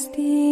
Christi.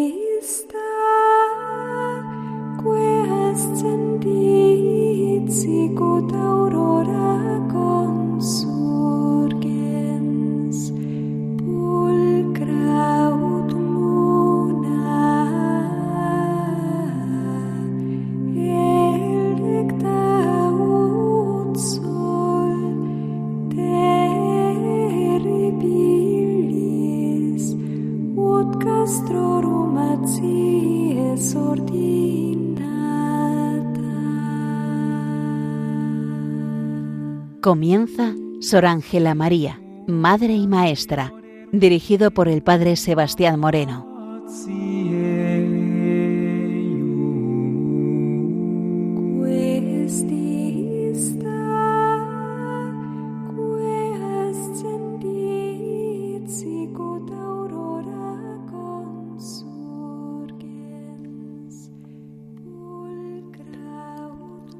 Comienza Sor Ángela María, Madre y Maestra, dirigido por el Padre Sebastián Moreno.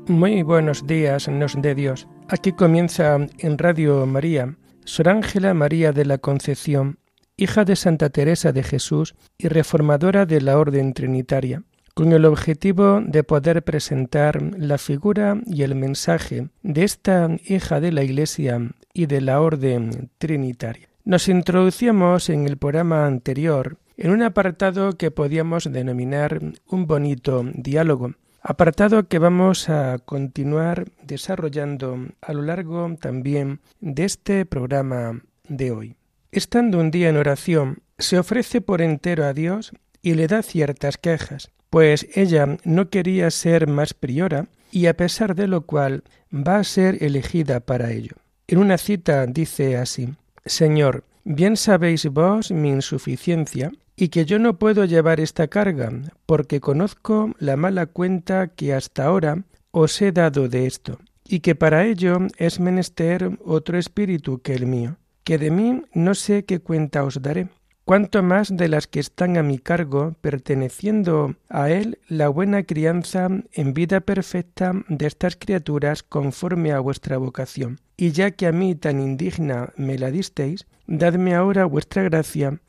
Muy buenos días, nos de Dios. Aquí comienza en Radio María, Sor Ángela María de la Concepción, hija de Santa Teresa de Jesús y reformadora de la Orden Trinitaria, con el objetivo de poder presentar la figura y el mensaje de esta hija de la Iglesia y de la Orden Trinitaria. Nos introducíamos en el programa anterior en un apartado que podíamos denominar un bonito diálogo, apartado que vamos a continuar desarrollando a lo largo también de este programa de hoy. Estando un día en oración, se ofrece por entero a Dios y le da ciertas quejas, pues ella no quería ser más priora y a pesar de lo cual va a ser elegida para ello. En una cita dice así, Señor, bien sabéis vos mi insuficiencia y que yo no puedo llevar esta carga, porque conozco la mala cuenta que hasta ahora os he dado de esto, y que para ello es menester otro espíritu que el mío, que de mí no sé qué cuenta os daré, cuanto más de las que están a mi cargo, perteneciendo a él la buena crianza en vida perfecta de estas criaturas conforme a vuestra vocación. Y ya que a mí tan indigna me la disteis, dadme ahora vuestra gracia,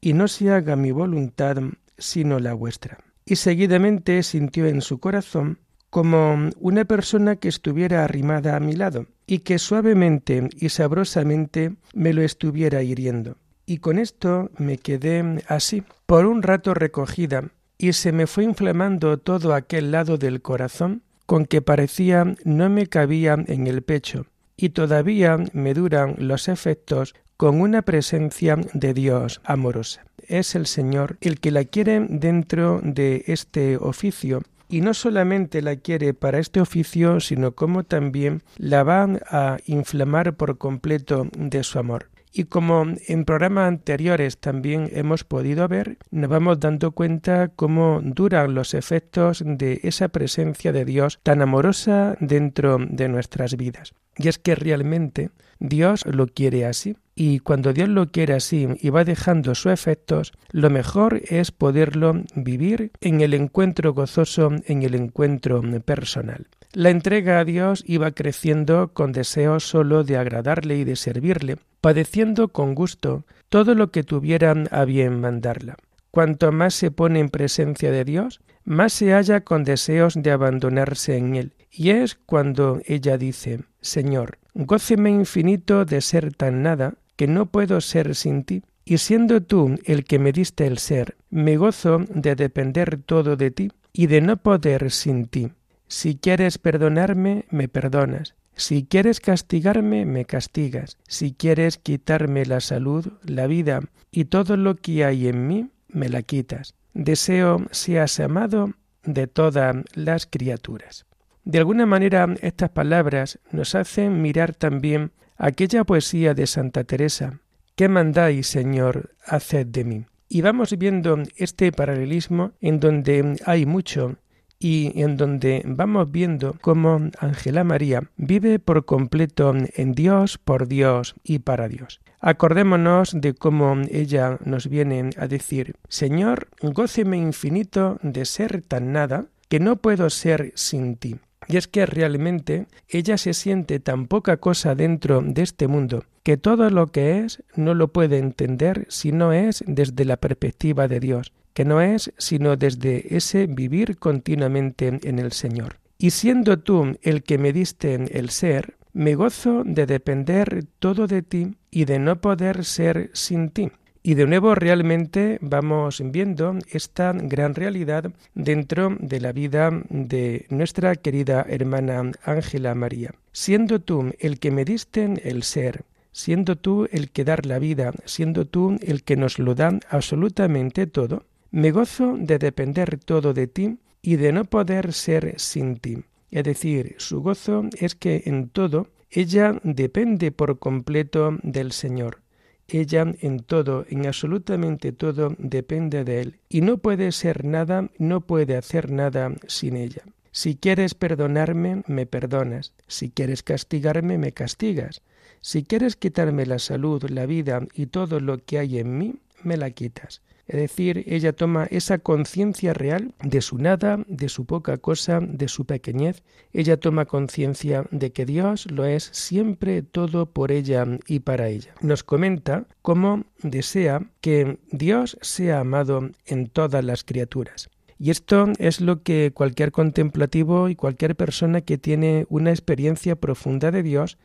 y no se haga mi voluntad sino la vuestra. Y seguidamente sintió en su corazón como una persona que estuviera arrimada a mi lado y que suavemente y sabrosamente me lo estuviera hiriendo. Y con esto me quedé así, por un rato recogida, y se me fue inflamando todo aquel lado del corazón con que parecía no me cabía en el pecho, y todavía me duran los efectos con una presencia de Dios amorosa. Es el Señor el que la quiere dentro de este oficio y no solamente la quiere para este oficio, sino como también la va a inflamar por completo de su amor. Y como en programas anteriores también hemos podido ver, nos vamos dando cuenta cómo duran los efectos de esa presencia de Dios tan amorosa dentro de nuestras vidas. Y es que realmente Dios lo quiere así. Y cuando Dios lo quiere así y va dejando sus efectos, lo mejor es poderlo vivir en el encuentro gozoso, en el encuentro personal. La entrega a Dios iba creciendo con deseo solo de agradarle y de servirle, padeciendo con gusto todo lo que tuviera a bien mandarla. Cuanto más se pone en presencia de Dios, más se halla con deseos de abandonarse en Él. Y es cuando ella dice, Señor, góceme infinito de ser tan nada, que no puedo ser sin ti, y siendo tú el que me diste el ser, me gozo de depender todo de ti y de no poder sin ti. Si quieres perdonarme, me perdonas. Si quieres castigarme, me castigas. Si quieres quitarme la salud, la vida y todo lo que hay en mí, me la quitas. Deseo seas amado de todas las criaturas. De alguna manera estas palabras nos hacen mirar también aquella poesía de Santa Teresa, ¿qué mandáis, Señor, haced de mí? Y vamos viendo este paralelismo en donde hay mucho y en donde vamos viendo cómo Ángela María vive por completo en Dios, por Dios y para Dios. Acordémonos de cómo ella nos viene a decir, Señor, góceme infinito de ser tan nada que no puedo ser sin ti. Y es que realmente ella se siente tan poca cosa dentro de este mundo que todo lo que es no lo puede entender si no es desde la perspectiva de Dios, que no es sino desde ese vivir continuamente en el Señor. Y siendo tú el que me diste el ser, me gozo de depender todo de ti y de no poder ser sin ti. Y de nuevo realmente vamos viendo esta gran realidad dentro de la vida de nuestra querida hermana Ángela María. Siendo tú el que me diste el ser, siendo tú el que dar la vida, siendo tú el que nos lo da absolutamente todo, me gozo de depender todo de ti y de no poder ser sin ti. Es decir, su gozo es que en todo ella depende por completo del Señor ella en todo, en absolutamente todo, depende de Él, y no puede ser nada, no puede hacer nada sin ella. Si quieres perdonarme, me perdonas. Si quieres castigarme, me castigas. Si quieres quitarme la salud, la vida y todo lo que hay en mí, me la quitas. Es decir, ella toma esa conciencia real de su nada, de su poca cosa, de su pequeñez. Ella toma conciencia de que Dios lo es siempre todo por ella y para ella. Nos comenta cómo desea que Dios sea amado en todas las criaturas. Y esto es lo que cualquier contemplativo y cualquier persona que tiene una experiencia profunda de Dios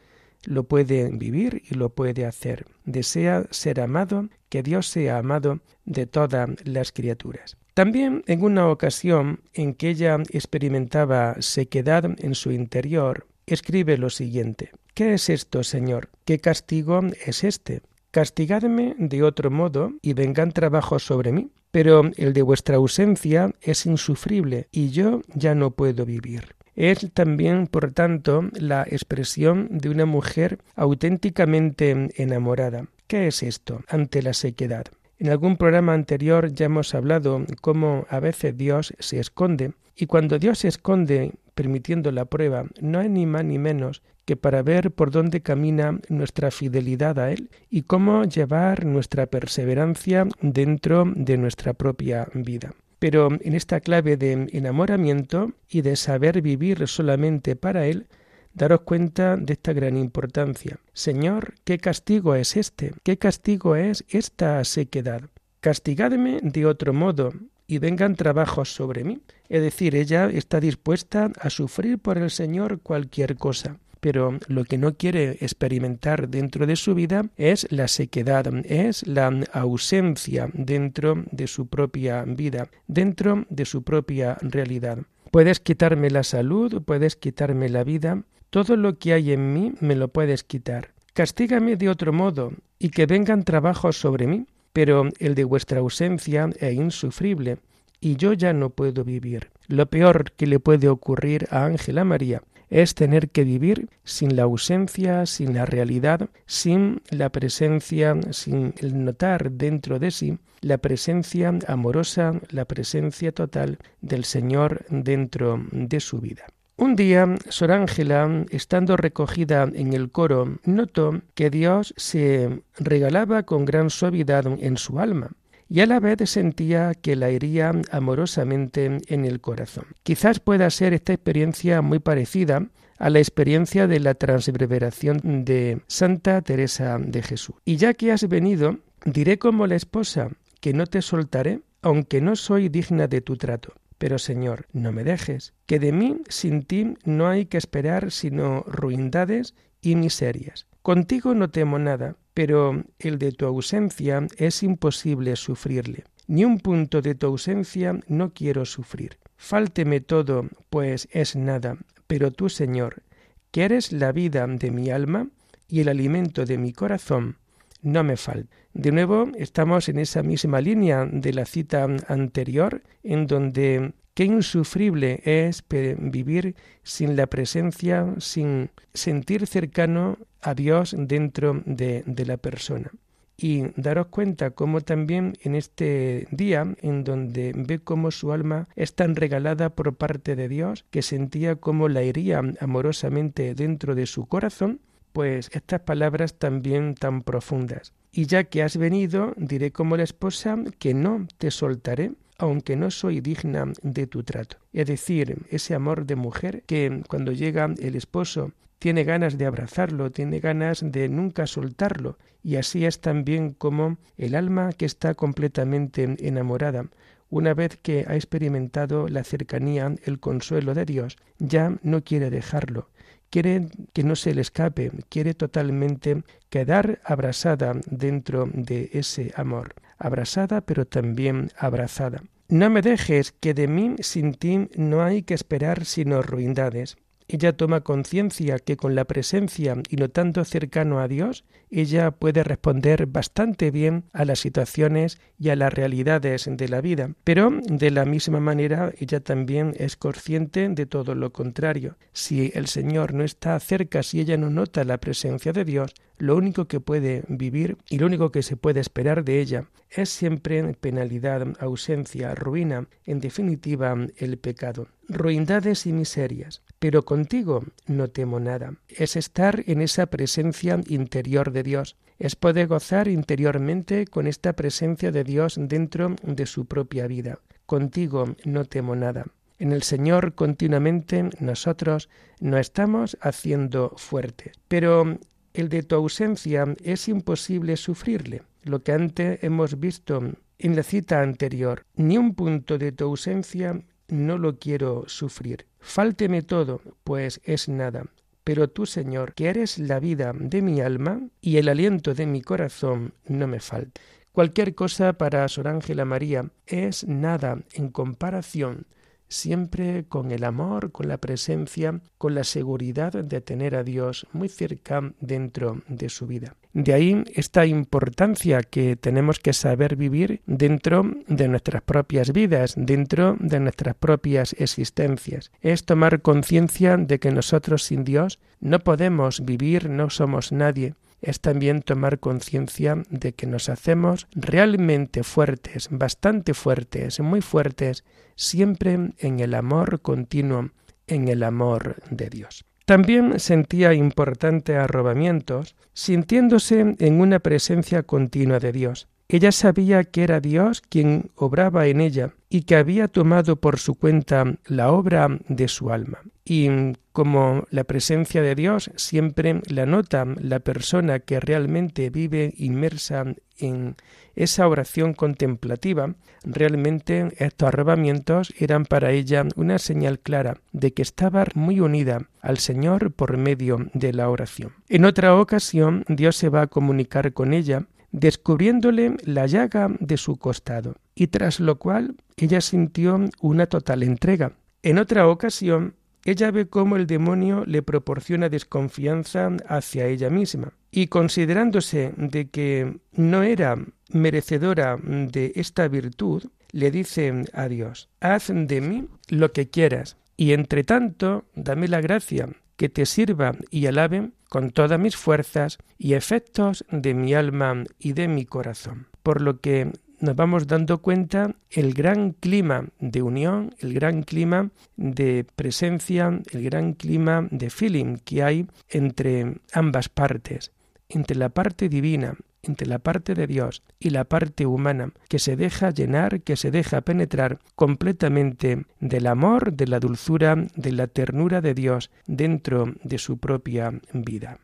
lo puede vivir y lo puede hacer. Desea ser amado, que Dios sea amado de todas las criaturas. También en una ocasión en que ella experimentaba sequedad en su interior, escribe lo siguiente ¿Qué es esto, Señor? ¿Qué castigo es este? Castigadme de otro modo y vengan trabajos sobre mí. Pero el de vuestra ausencia es insufrible y yo ya no puedo vivir. Es también, por tanto, la expresión de una mujer auténticamente enamorada. ¿Qué es esto ante la sequedad? En algún programa anterior ya hemos hablado cómo a veces Dios se esconde y cuando Dios se esconde permitiendo la prueba no hay ni más ni menos que para ver por dónde camina nuestra fidelidad a Él y cómo llevar nuestra perseverancia dentro de nuestra propia vida. Pero en esta clave de enamoramiento y de saber vivir solamente para Él, daros cuenta de esta gran importancia. Señor, ¿qué castigo es este? ¿Qué castigo es esta sequedad? Castigadme de otro modo y vengan trabajos sobre mí. Es decir, ella está dispuesta a sufrir por el Señor cualquier cosa pero lo que no quiere experimentar dentro de su vida es la sequedad, es la ausencia dentro de su propia vida, dentro de su propia realidad. Puedes quitarme la salud, puedes quitarme la vida, todo lo que hay en mí me lo puedes quitar. Castígame de otro modo y que vengan trabajos sobre mí, pero el de vuestra ausencia es insufrible y yo ya no puedo vivir. Lo peor que le puede ocurrir a Ángela María es tener que vivir sin la ausencia, sin la realidad, sin la presencia, sin el notar dentro de sí la presencia amorosa, la presencia total del Señor dentro de su vida. Un día, Sor Ángela, estando recogida en el coro, notó que Dios se regalaba con gran suavidad en su alma y a la vez sentía que la hería amorosamente en el corazón. Quizás pueda ser esta experiencia muy parecida a la experiencia de la transverberación de Santa Teresa de Jesús. Y ya que has venido, diré como la esposa que no te soltaré, aunque no soy digna de tu trato. Pero Señor, no me dejes, que de mí sin ti no hay que esperar sino ruindades y miserias. Contigo no temo nada, pero el de tu ausencia es imposible sufrirle. Ni un punto de tu ausencia no quiero sufrir. Fálteme todo, pues es nada, pero tú, Señor, que eres la vida de mi alma y el alimento de mi corazón, no me falta. De nuevo, estamos en esa misma línea de la cita anterior, en donde Qué insufrible es vivir sin la presencia, sin sentir cercano a Dios dentro de, la persona. Y daros cuenta cómo también en este día, en donde ve cómo su alma es tan regalada por parte de Dios, que sentía cómo la hería amorosamente dentro de su corazón, pues estas palabras también tan profundas. Y ya que has venido, diré como la esposa que no te soltaré, aunque no soy digna de tu trato. Es decir, ese amor de mujer que cuando llega el esposo tiene ganas de abrazarlo, tiene ganas de nunca soltarlo, y así es también como el alma que está completamente enamorada, una vez que ha experimentado la cercanía, el consuelo de Dios, ya no quiere dejarlo, quiere que no se le escape, quiere totalmente quedar abrasada dentro de ese amor, abrasada pero también abrazada. No me dejes que de mí sin ti no hay que esperar sino ruindades. Ella toma conciencia que con la presencia y no tanto cercano a Dios, ella puede responder bastante bien a las situaciones y a las realidades de la vida, pero de la misma manera ella también es consciente de todo lo contrario. Si el Señor no está cerca, si ella no nota la presencia de Dios, lo único que puede vivir y lo único que se puede esperar de ella es siempre penalidad, ausencia, ruina, en definitiva el pecado, ruindades y miserias. Pero contigo no temo nada. Es estar en esa presencia interior de Dios, es poder gozar interiormente con esta presencia de Dios dentro de su propia vida. Contigo no temo nada. En el Señor continuamente nosotros no estamos haciendo fuerte, pero el de tu ausencia es imposible sufrirle. Lo que antes hemos visto en la cita anterior, ni un punto de tu ausencia no lo quiero sufrir. Fálteme todo, pues es nada. Pero tú, Señor, que eres la vida de mi alma y el aliento de mi corazón, no me falte. Cualquier cosa para Sor Ángela María es nada en comparación siempre con el amor, con la presencia, con la seguridad de tener a Dios muy cerca dentro de su vida. De ahí esta importancia que tenemos que saber vivir dentro de nuestras propias vidas, dentro de nuestras propias existencias. Es tomar conciencia de que nosotros sin Dios no podemos vivir, no somos nadie es también tomar conciencia de que nos hacemos realmente fuertes, bastante fuertes, muy fuertes, siempre en el amor continuo, en el amor de Dios. También sentía importante arrobamientos, sintiéndose en una presencia continua de Dios. Ella sabía que era Dios quien obraba en ella y que había tomado por su cuenta la obra de su alma. Y como la presencia de Dios siempre la nota la persona que realmente vive inmersa en esa oración contemplativa, realmente estos arrobamientos eran para ella una señal clara de que estaba muy unida al Señor por medio de la oración. En otra ocasión Dios se va a comunicar con ella descubriéndole la llaga de su costado, y tras lo cual ella sintió una total entrega. En otra ocasión, ella ve cómo el demonio le proporciona desconfianza hacia ella misma, y considerándose de que no era merecedora de esta virtud, le dice a Dios, haz de mí lo que quieras, y entre tanto dame la gracia que te sirva y alabe con todas mis fuerzas y efectos de mi alma y de mi corazón. Por lo que nos vamos dando cuenta el gran clima de unión, el gran clima de presencia, el gran clima de feeling que hay entre ambas partes, entre la parte divina, entre la parte de Dios y la parte humana, que se deja llenar, que se deja penetrar completamente del amor, de la dulzura, de la ternura de Dios dentro de su propia vida.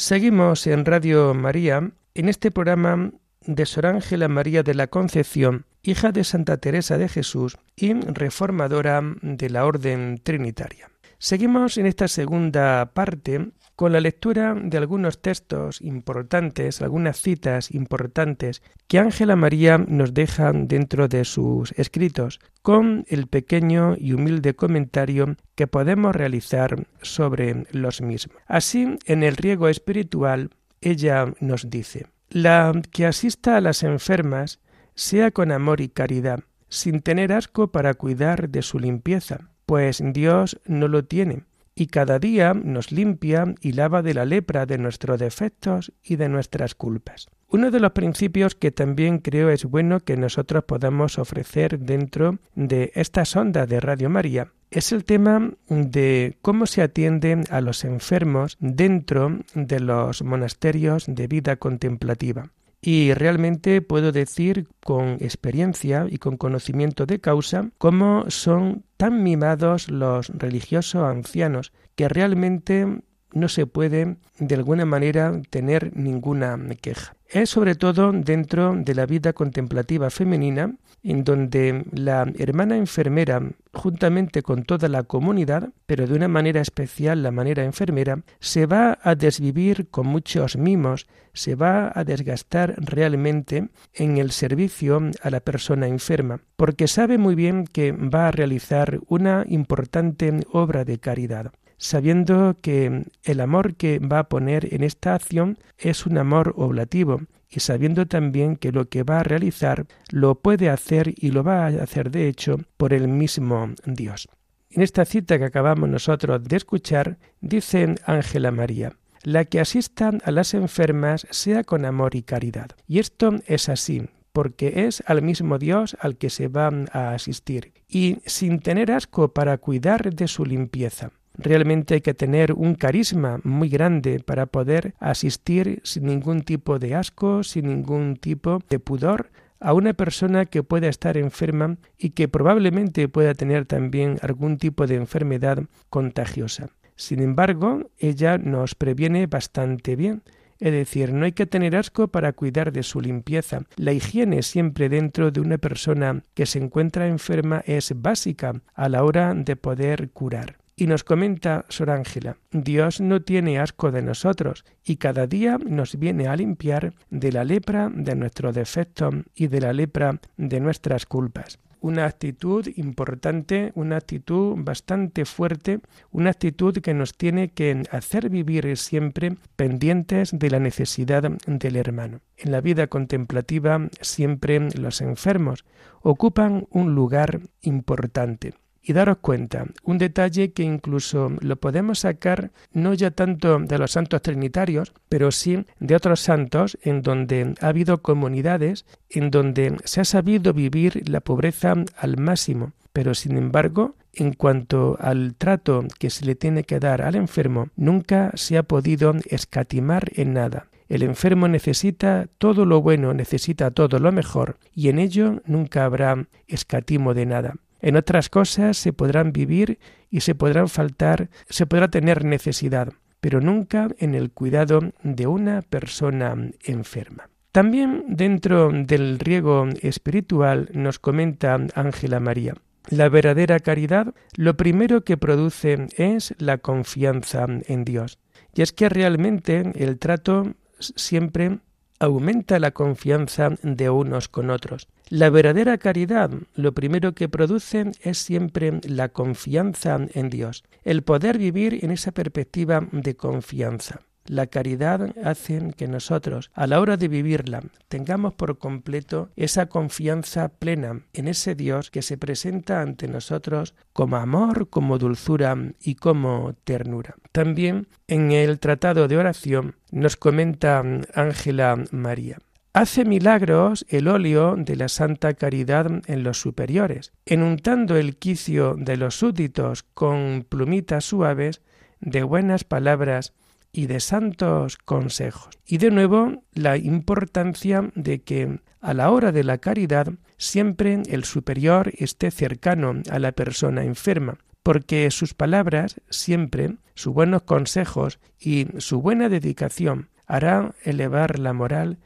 Seguimos en Radio María, en este programa de Sor Ángela María de la Concepción, hija de Santa Teresa de Jesús y reformadora de la Orden Trinitaria. Seguimos en esta segunda parte con la lectura de algunos textos importantes, algunas citas importantes que Ángela María nos deja dentro de sus escritos, con el pequeño y humilde comentario que podemos realizar sobre los mismos. Así, en el riego espiritual, ella nos dice, la que asista a las enfermas sea con amor y caridad, sin tener asco para cuidar de su limpieza, pues Dios no lo tiene y cada día nos limpia y lava de la lepra de nuestros defectos y de nuestras culpas. Uno de los principios que también creo es bueno que nosotros podamos ofrecer dentro de esta sonda de Radio María es el tema de cómo se atiende a los enfermos dentro de los monasterios de vida contemplativa. Y realmente puedo decir con experiencia y con conocimiento de causa cómo son tan mimados los religiosos ancianos que realmente no se puede de alguna manera tener ninguna queja. Es sobre todo dentro de la vida contemplativa femenina en donde la hermana enfermera, juntamente con toda la comunidad, pero de una manera especial la manera enfermera, se va a desvivir con muchos mimos, se va a desgastar realmente en el servicio a la persona enferma, porque sabe muy bien que va a realizar una importante obra de caridad sabiendo que el amor que va a poner en esta acción es un amor oblativo y sabiendo también que lo que va a realizar lo puede hacer y lo va a hacer de hecho por el mismo Dios. En esta cita que acabamos nosotros de escuchar, dice Ángela María, la que asista a las enfermas sea con amor y caridad. Y esto es así, porque es al mismo Dios al que se va a asistir, y sin tener asco para cuidar de su limpieza. Realmente hay que tener un carisma muy grande para poder asistir sin ningún tipo de asco, sin ningún tipo de pudor a una persona que pueda estar enferma y que probablemente pueda tener también algún tipo de enfermedad contagiosa. Sin embargo, ella nos previene bastante bien. Es decir, no hay que tener asco para cuidar de su limpieza. La higiene siempre dentro de una persona que se encuentra enferma es básica a la hora de poder curar. Y nos comenta Sor Ángela, Dios no tiene asco de nosotros y cada día nos viene a limpiar de la lepra de nuestros defectos y de la lepra de nuestras culpas una actitud importante, una actitud bastante fuerte, una actitud que nos tiene que hacer vivir siempre pendientes de la necesidad del hermano. En la vida contemplativa siempre los enfermos ocupan un lugar importante. Y daros cuenta, un detalle que incluso lo podemos sacar no ya tanto de los santos trinitarios, pero sí de otros santos en donde ha habido comunidades en donde se ha sabido vivir la pobreza al máximo, pero sin embargo, en cuanto al trato que se le tiene que dar al enfermo, nunca se ha podido escatimar en nada. El enfermo necesita todo lo bueno, necesita todo lo mejor, y en ello nunca habrá escatimo de nada. En otras cosas se podrán vivir y se podrán faltar, se podrá tener necesidad, pero nunca en el cuidado de una persona enferma. También dentro del riego espiritual nos comenta Ángela María. La verdadera caridad lo primero que produce es la confianza en Dios. Y es que realmente el trato siempre aumenta la confianza de unos con otros. La verdadera caridad lo primero que produce es siempre la confianza en Dios, el poder vivir en esa perspectiva de confianza. La caridad hace que nosotros, a la hora de vivirla, tengamos por completo esa confianza plena en ese Dios que se presenta ante nosotros como amor, como dulzura y como ternura. También en el tratado de oración nos comenta Ángela María. Hace milagros el óleo de la Santa Caridad en los superiores, enuntando el quicio de los súbditos con plumitas suaves de buenas palabras y de santos consejos. Y de nuevo la importancia de que a la hora de la caridad siempre el superior esté cercano a la persona enferma, porque sus palabras siempre, sus buenos consejos y su buena dedicación hará elevar la moral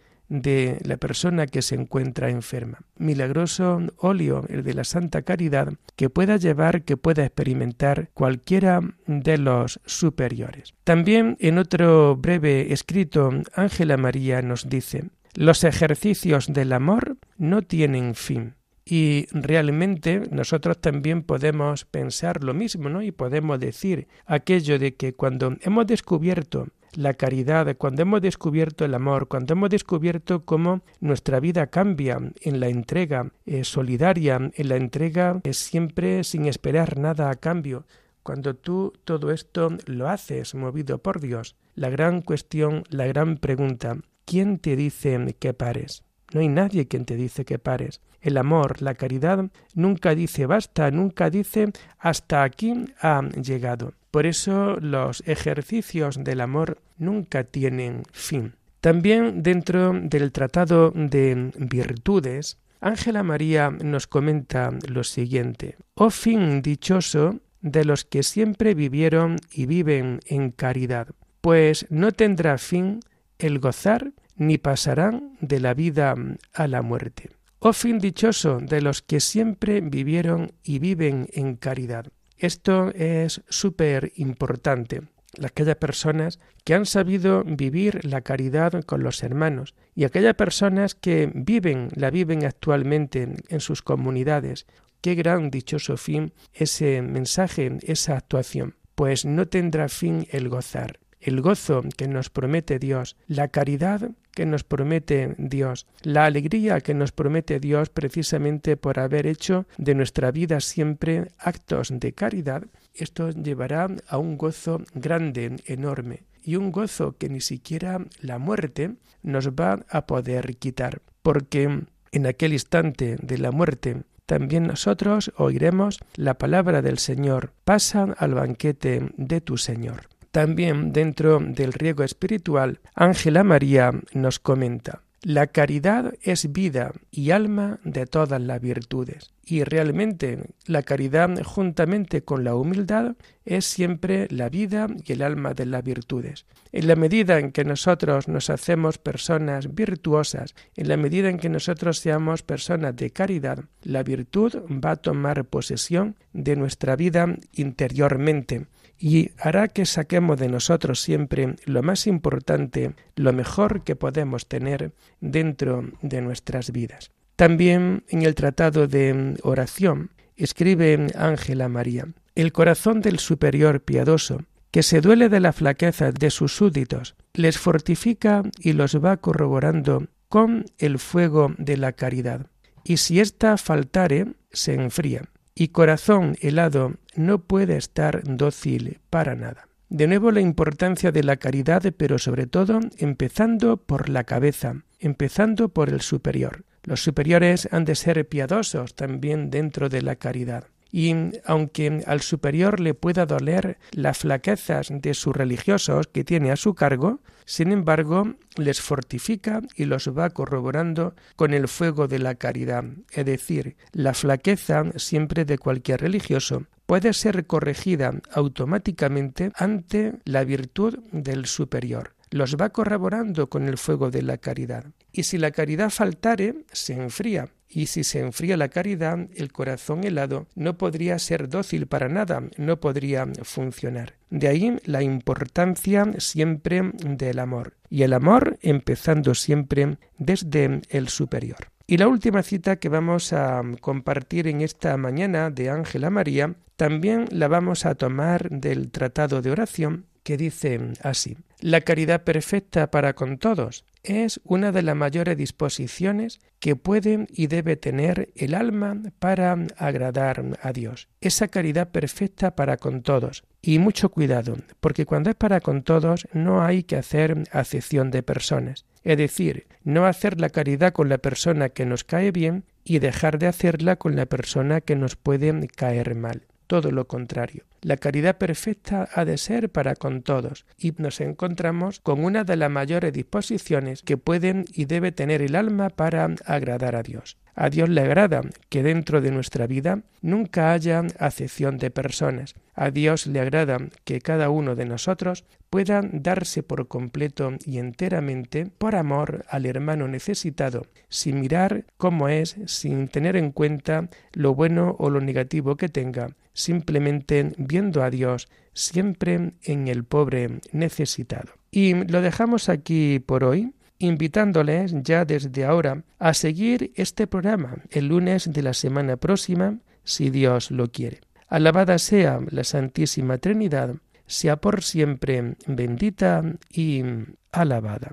de la persona que se encuentra enferma. Milagroso óleo, el de la Santa Caridad, que pueda llevar, que pueda experimentar cualquiera de los superiores. También en otro breve escrito, Ángela María nos dice, los ejercicios del amor no tienen fin. Y realmente nosotros también podemos pensar lo mismo, ¿no? Y podemos decir aquello de que cuando hemos descubierto la caridad, cuando hemos descubierto el amor, cuando hemos descubierto cómo nuestra vida cambia en la entrega eh, solidaria, en la entrega eh, siempre sin esperar nada a cambio, cuando tú todo esto lo haces movido por Dios, la gran cuestión, la gran pregunta, ¿quién te dice que pares? No hay nadie quien te dice que pares. El amor, la caridad, nunca dice basta, nunca dice hasta aquí ha llegado. Por eso los ejercicios del amor nunca tienen fin. También dentro del Tratado de Virtudes, Ángela María nos comenta lo siguiente. Oh fin dichoso de los que siempre vivieron y viven en caridad, pues no tendrá fin el gozar ni pasarán de la vida a la muerte. Oh fin dichoso de los que siempre vivieron y viven en caridad, esto es súper importante. Aquellas personas que han sabido vivir la caridad con los hermanos y aquellas personas que viven, la viven actualmente en sus comunidades. Qué gran dichoso fin ese mensaje, esa actuación. Pues no tendrá fin el gozar el gozo que nos promete Dios, la caridad que nos promete Dios, la alegría que nos promete Dios precisamente por haber hecho de nuestra vida siempre actos de caridad, esto llevará a un gozo grande, enorme, y un gozo que ni siquiera la muerte nos va a poder quitar, porque en aquel instante de la muerte también nosotros oiremos la palabra del Señor, pasa al banquete de tu Señor. También dentro del riego espiritual, Ángela María nos comenta, la caridad es vida y alma de todas las virtudes. Y realmente la caridad juntamente con la humildad es siempre la vida y el alma de las virtudes. En la medida en que nosotros nos hacemos personas virtuosas, en la medida en que nosotros seamos personas de caridad, la virtud va a tomar posesión de nuestra vida interiormente y hará que saquemos de nosotros siempre lo más importante, lo mejor que podemos tener dentro de nuestras vidas. También en el tratado de oración escribe Ángela María, el corazón del superior piadoso, que se duele de la flaqueza de sus súbditos, les fortifica y los va corroborando con el fuego de la caridad. Y si ésta faltare, se enfría y corazón helado no puede estar dócil para nada. De nuevo la importancia de la caridad, pero sobre todo empezando por la cabeza, empezando por el superior. Los superiores han de ser piadosos también dentro de la caridad y aunque al superior le pueda doler las flaquezas de sus religiosos que tiene a su cargo, sin embargo, les fortifica y los va corroborando con el fuego de la caridad, es decir, la flaqueza siempre de cualquier religioso puede ser corregida automáticamente ante la virtud del superior los va corroborando con el fuego de la caridad. Y si la caridad faltare, se enfría, y si se enfría la caridad, el corazón helado no podría ser dócil para nada, no podría funcionar. De ahí la importancia siempre del amor, y el amor empezando siempre desde el superior. Y la última cita que vamos a compartir en esta mañana de Ángela María, también la vamos a tomar del Tratado de Oración, que dice así, La caridad perfecta para con todos es una de las mayores disposiciones que puede y debe tener el alma para agradar a Dios. Esa caridad perfecta para con todos. Y mucho cuidado, porque cuando es para con todos no hay que hacer acepción de personas. Es decir, no hacer la caridad con la persona que nos cae bien y dejar de hacerla con la persona que nos puede caer mal todo lo contrario. La caridad perfecta ha de ser para con todos, y nos encontramos con una de las mayores disposiciones que pueden y debe tener el alma para agradar a Dios. A Dios le agrada que dentro de nuestra vida nunca haya acepción de personas. A Dios le agrada que cada uno de nosotros pueda darse por completo y enteramente por amor al hermano necesitado, sin mirar cómo es, sin tener en cuenta lo bueno o lo negativo que tenga, simplemente viendo a Dios siempre en el pobre necesitado. Y lo dejamos aquí por hoy invitándoles ya desde ahora a seguir este programa el lunes de la semana próxima, si Dios lo quiere. Alabada sea la Santísima Trinidad, sea por siempre bendita y alabada.